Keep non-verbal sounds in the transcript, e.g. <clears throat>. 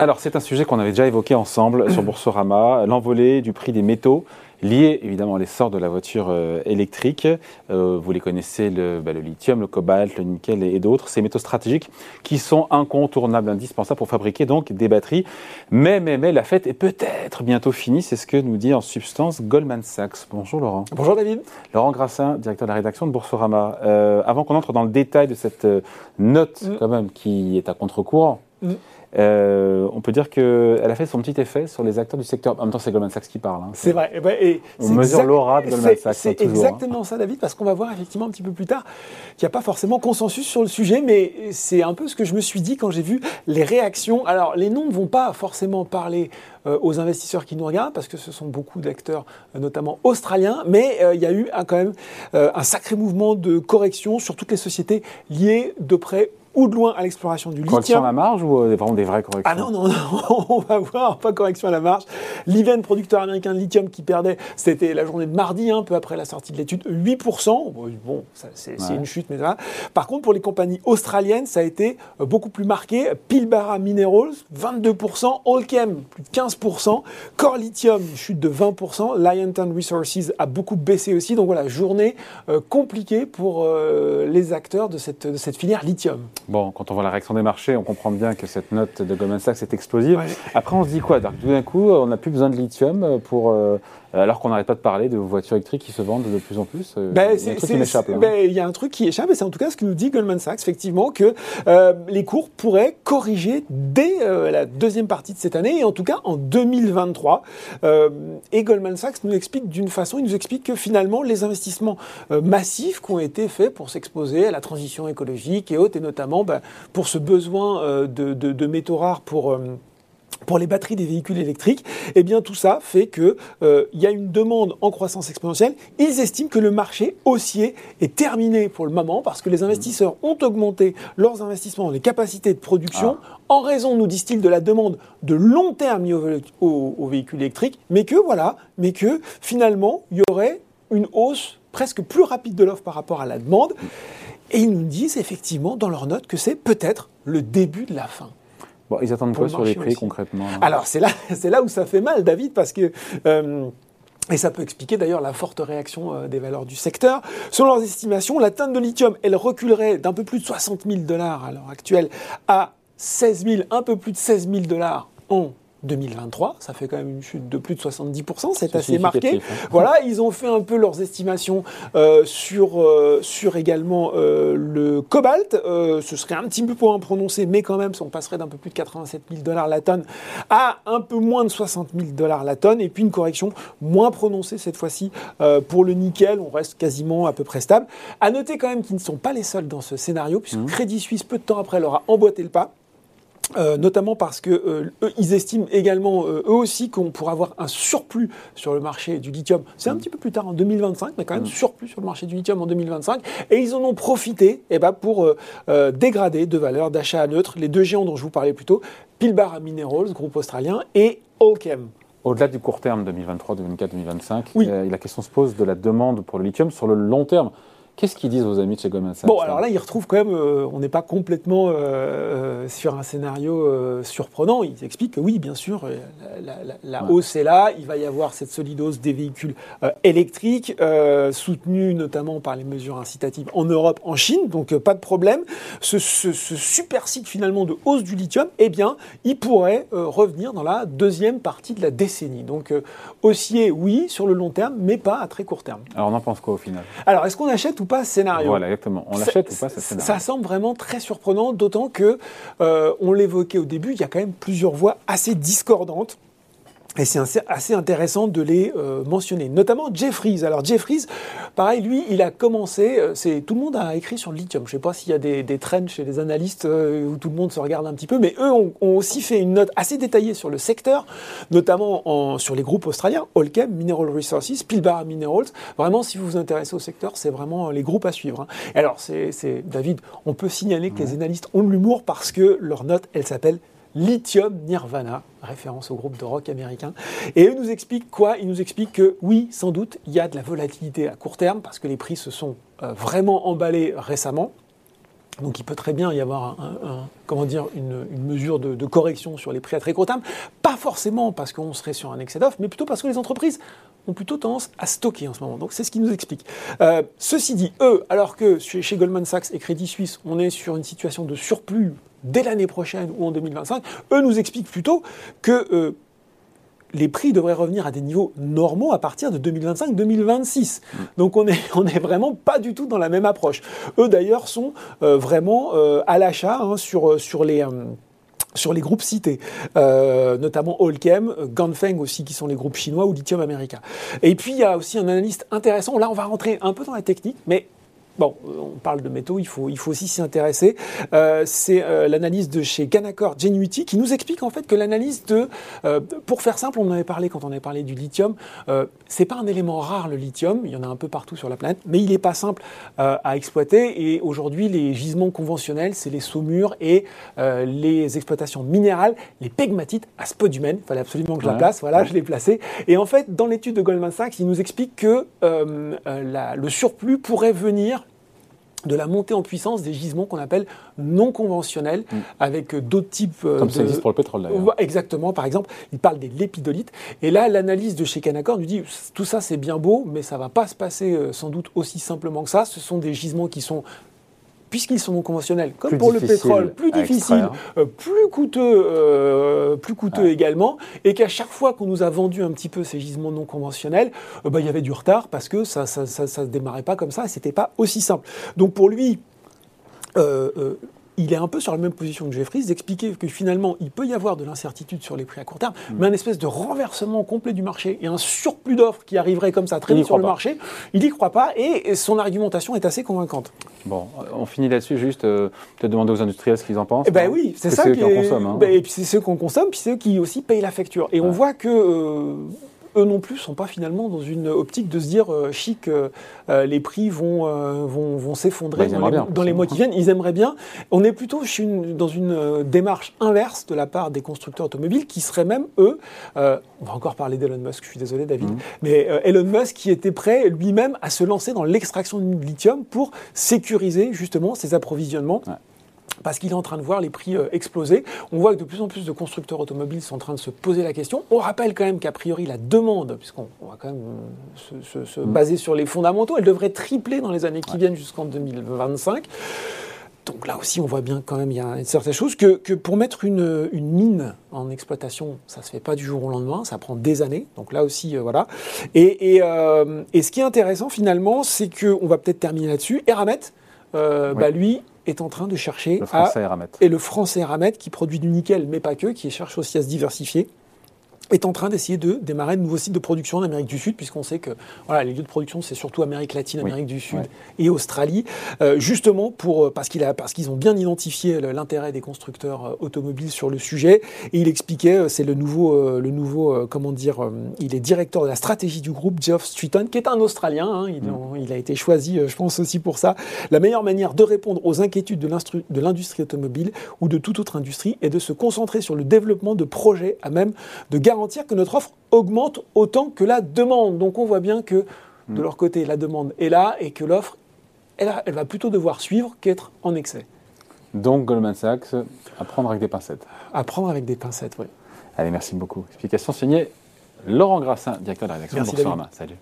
Alors, c'est un sujet qu'on avait déjà évoqué ensemble sur <clears throat> Boursorama, l'envolée du prix des métaux liés évidemment à l'essor de la voiture euh, électrique. Euh, vous les connaissez, le, bah, le, lithium, le cobalt, le nickel et, d'autres, ces métaux stratégiques qui sont incontournables, indispensables pour fabriquer donc des batteries. Mais, mais, mais, la fête est peut-être bientôt finie, c'est ce que nous dit en substance Goldman Sachs. Bonjour Laurent. Bonjour David. Laurent Grassin, directeur de la rédaction de Boursorama. Euh, avant qu'on entre dans le détail de cette euh, note mm. quand même qui est à contre-courant, mm. Euh, on peut dire qu'elle a fait son petit effet sur les acteurs du secteur. En même temps, c'est Goldman Sachs qui parle. Hein. C'est vrai. Et on mesure l'aura de Goldman Sachs. C'est hein. exactement ça, David, parce qu'on va voir effectivement un petit peu plus tard qu'il n'y a pas forcément consensus sur le sujet, mais c'est un peu ce que je me suis dit quand j'ai vu les réactions. Alors, les noms ne vont pas forcément parler euh, aux investisseurs qui nous regardent, parce que ce sont beaucoup d'acteurs, euh, notamment australiens, mais il y a eu quand même un sacré mouvement de correction sur toutes les sociétés liées de près ou de loin à l'exploration du lithium. Correction à la marge ou euh, vraiment des vraies corrections Ah non, non, non, <laughs> on va voir, pas correction à la marge. Liven, producteur américain de lithium qui perdait, c'était la journée de mardi, un peu après la sortie de l'étude, 8%. Bon, c'est une chute, mais ça Par contre, pour les compagnies australiennes, ça a été euh, beaucoup plus marqué. Pilbara Minerals, 22%. Allchem, plus de 15%. Core Lithium, chute de 20%. Liontown Resources a beaucoup baissé aussi. Donc voilà, journée euh, compliquée pour les acteurs de cette, de cette filière lithium. Bon, quand on voit la réaction des marchés, on comprend bien que cette note de Goldman Sachs est explosive. Après, on se dit quoi? Tout d'un coup, on n'a plus besoin de lithium pour euh, euh, alors qu'on n'arrête pas de parler de voitures électriques qui se vendent de plus en plus. Euh, ben, il y a un truc qui m'échappe. Ben, y a un truc qui échappe, et c'est en tout cas ce que nous dit Goldman Sachs, effectivement, que euh, les cours pourraient corriger dès la deuxième partie de cette année, et en tout cas en 2023. et Goldman Sachs nous explique d'une façon, il nous explique que finalement, les investissements massifs qui ont été faits pour s'exposer à la transition écologique et autres, et notamment ben, pour ce besoin de, de, de métaux rares pour pour les batteries des véhicules électriques, eh bien tout ça fait qu'il euh, y a une demande en croissance exponentielle. Ils estiment que le marché haussier est terminé pour le moment parce que les investisseurs ont augmenté leurs investissements dans les capacités de production ah. en raison, nous disent-ils, de la demande de long terme liée aux, véhicules électriques, mais que voilà, mais que finalement il y aurait une hausse presque plus rapide de l'offre par rapport à la demande. Et ils nous disent effectivement dans leurs notes que c'est peut-être le début de la fin. Bon, ils attendent quoi sur les prix concrètement? Alors c'est là, <laughs> c'est là où ça fait mal, David, parce que euh, et ça peut expliquer d'ailleurs la forte réaction euh, des valeurs du secteur. Selon leurs estimations, la tonne de lithium, elle reculerait d'un peu plus de 60 000 dollars à l'heure actuelle à 16 000, un peu plus de 16 000 dollars en 2023, ça fait quand même une chute de plus de 70%, c'est assez marqué. Hein. Voilà, ils ont fait un peu leurs estimations euh, sur, euh, sur également euh, le cobalt. ce serait un petit peu pour en prononcer, mais quand même, on passerait d'un peu plus de 87 000 dollars la tonne à un peu moins de 60 000 dollars la tonne. Et puis une correction moins prononcée cette fois-ci pour le nickel, on reste quasiment à peu près stable. À noter quand même qu'ils ne sont pas les seuls dans ce scénario, puisque mmh. Crédit Suisse, peu de temps après, leur a emboîté le pas. Euh, notamment parce que euh, eux, ils estiment également euh, eux aussi qu'on pourra avoir un surplus sur le marché du lithium. C'est un mm. petit peu plus tard en 2025, mais quand même mm. surplus sur le marché du lithium en 2025. Et ils en ont profité eh ben, pour dégrader de valeur d'achat à neutre les deux géants dont je vous parlais plus tôt, Pilbara Minerals, groupe australien, et Allchem. Au-delà du court terme 2023, 2024, 2025, la question se pose de la demande pour le lithium sur le long terme. Qu'est-ce qu'ils disent vos amis de chez Goldman Sachs Bon, alors là, ils retrouvent quand même, euh, on n'est pas complètement euh, euh, sur un scénario surprenant. Ils expliquent que oui, bien sûr, la, hausse est là. Il va y avoir cette solide hausse des véhicules électriques, soutenue notamment par les mesures incitatives en Europe, en Chine. Donc, pas de problème. Ce, super cycle finalement de hausse du lithium, eh bien, il pourrait revenir dans la deuxième partie de la décennie. Donc, haussier, oui, sur le long terme, mais pas à très court terme. Alors, on en pense quoi au final? Alors, est-ce qu'on achète ou pas ce scénario. Voilà, exactement. On l'achète ou pas ce scénario. Ça semble vraiment très surprenant, d'autant que, euh, on l'évoquait au début, il y a quand même plusieurs voix assez discordantes et c'est assez intéressant de les euh, mentionner, notamment Jeffries. Alors Jeffries, pareil, lui, il a commencé, euh, c'est tout le monde a écrit sur le lithium. Je ne sais pas s'il y a des, des trends chez les analystes euh, où tout le monde se regarde un petit peu, mais eux ont, aussi fait une note assez détaillée sur le secteur, notamment en, sur les groupes australiens, Allchem, Mineral Resources, Pilbara Minerals. Vraiment, si vous vous intéressez au secteur, c'est vraiment les groupes à suivre. Hein. alors, c'est David, on peut signaler que les analystes ont de l'humour parce que leur note, elle s'appelle Lithium Nirvana, référence au groupe de rock américain. Et eux nous expliquent quoi? Ils nous expliquent que oui, sans doute, il y a de la volatilité à court terme parce que les prix se sont euh, vraiment emballés récemment. Donc il peut très bien y avoir comment dire, une, mesure de, correction sur les prix à très court terme. Pas forcément parce qu'on serait sur un excès d'offres, mais plutôt parce que les entreprises ont plutôt tendance à stocker en ce moment. Donc c'est ce qui nous explique. Euh, ceci dit, eux, alors que chez, Goldman Sachs et Crédit Suisse, on est sur une situation de surplus dès l'année prochaine ou en 2025, eux nous expliquent plutôt que euh, les prix devraient revenir à des niveaux normaux à partir de 2025-2026. Mm. Donc on n'est <laughs> on est vraiment pas du tout dans la même approche. Eux d'ailleurs sont euh, vraiment euh, à l'achat hein, sur, sur les... Euh, sur les groupes cités, notamment Allkem, Ganfeng aussi, qui sont les groupes chinois, ou Lithium America. Et puis, il y a aussi un analyste intéressant, là on va rentrer un peu dans la technique, mais Bon, on parle de métaux, il faut, il faut aussi s'y intéresser. Euh, c'est euh, l'analyse de chez Canaccord Genuity qui nous explique en fait que l'analyse de, euh, pour faire simple, on en avait parlé quand on avait parlé du lithium, c'est pas un élément rare le lithium, il y en a un peu partout sur la planète, mais il n'est pas simple à exploiter. Et aujourd'hui les gisements conventionnels, c'est les saumures et les exploitations minérales, les pegmatites à il fallait absolument que je la place, voilà, je l'ai placé. Et en fait, dans l'étude de Goldman Sachs, il nous explique que le surplus pourrait venir de la montée en puissance des gisements qu'on appelle non conventionnels, mm. avec euh, d'autres types. Euh, Comme ça existe pour le pétrole d'ailleurs. Exactement, par exemple, il parle des lépidolites. Et là, l'analyse de chez Canaccord nous dit tout ça c'est bien beau, mais ça ne va pas se passer euh, sans doute aussi simplement que ça. Ce sont des gisements qui sont puisqu'ils sont non conventionnels, comme pour le pétrole, plus difficile, euh, plus coûteux, euh, plus coûteux également, et qu'à chaque fois qu'on nous a vendu un petit peu ces gisements non conventionnels, euh, bah, il y avait du retard parce que ça ne ça, ça, démarrait pas comme ça, et c'était pas aussi simple. Donc pour lui, il est un peu sur la même position que Jeffries, d'expliquer que finalement, il peut y avoir de l'incertitude sur les prix à court terme, mm. mais un espèce de renversement complet du marché et un surplus d'offres qui arriverait comme ça très vite sur le marché, il n'y croit pas et son argumentation est assez convaincante. Bon, on finit là-dessus, juste euh, peut-être demander aux industriels ce qu'ils en pensent. Eh ben oui, c'est ça. C'est ceux qu'on consomme. Hein. Ben, et puis c'est ceux qu'on consomme, puis c'est eux qui aussi payent la facture. Et on voit que euh, eux non plus sont pas finalement dans une optique de se dire euh, chic, euh, euh, les prix vont, vont, vont s'effondrer bah, dans, les, mois qui viennent. Ils aimeraient bien. On est plutôt dans une démarche inverse de la part des constructeurs automobiles qui seraient même, eux, on va encore parler d'Elon Musk, je suis désolé David, mmh. mais Elon Musk qui était prêt lui-même à se lancer dans l'extraction de lithium pour sécuriser justement ses approvisionnements parce qu'il est en train de voir les prix euh, exploser. On voit que de plus en plus de constructeurs automobiles sont en train de se poser la question. On rappelle quand même qu'a priori la demande, puisqu'on va quand même euh, se, mm. baser sur les fondamentaux, elle devrait tripler dans les années qui viennent jusqu'en 2025. Donc là aussi, on voit bien quand même, il y a une certaine chose, que, pour mettre une, mine en exploitation, ça ne se fait pas du jour au lendemain, ça prend des années. Donc là aussi, euh, voilà. Et, ce qui est intéressant finalement, c'est qu'on va peut-être terminer là-dessus. Eramet, bah, lui, est en train de chercher le français à... Et le français Eramet, qui produit du nickel, mais pas que, qui cherche aussi à se diversifier est en train d'essayer de démarrer de nouveaux sites de production en Amérique du Sud, puisqu'on sait que voilà, les lieux de production, c'est surtout Amérique latine, Amérique du Sud et Australie, euh, justement pour, euh, parce, qu'il a, parce qu'ils ont bien identifié l'intérêt des constructeurs euh, automobiles sur le sujet. Et il expliquait, c'est le nouveau, le nouveau comment dire, il est directeur de la stratégie du groupe, Geoff Streeton, qui est un Australien. Hein, il, mm. il, a été choisi, je pense aussi pour ça. La meilleure manière de répondre aux inquiétudes de l'industrie automobile ou de toute autre industrie est de se concentrer sur le développement de projets à même de garantir garantir que notre offre augmente autant que la demande. Donc on voit bien que de mm. leur côté, la demande est là et que l'offre, elle, elle, va plutôt devoir suivre qu'être en excès. Donc Goldman Sachs, à prendre avec des pincettes. À prendre avec des pincettes, oui. Allez, merci beaucoup. Explication signée Laurent Grassin, directeur de la rédaction de Boursorama. Salut.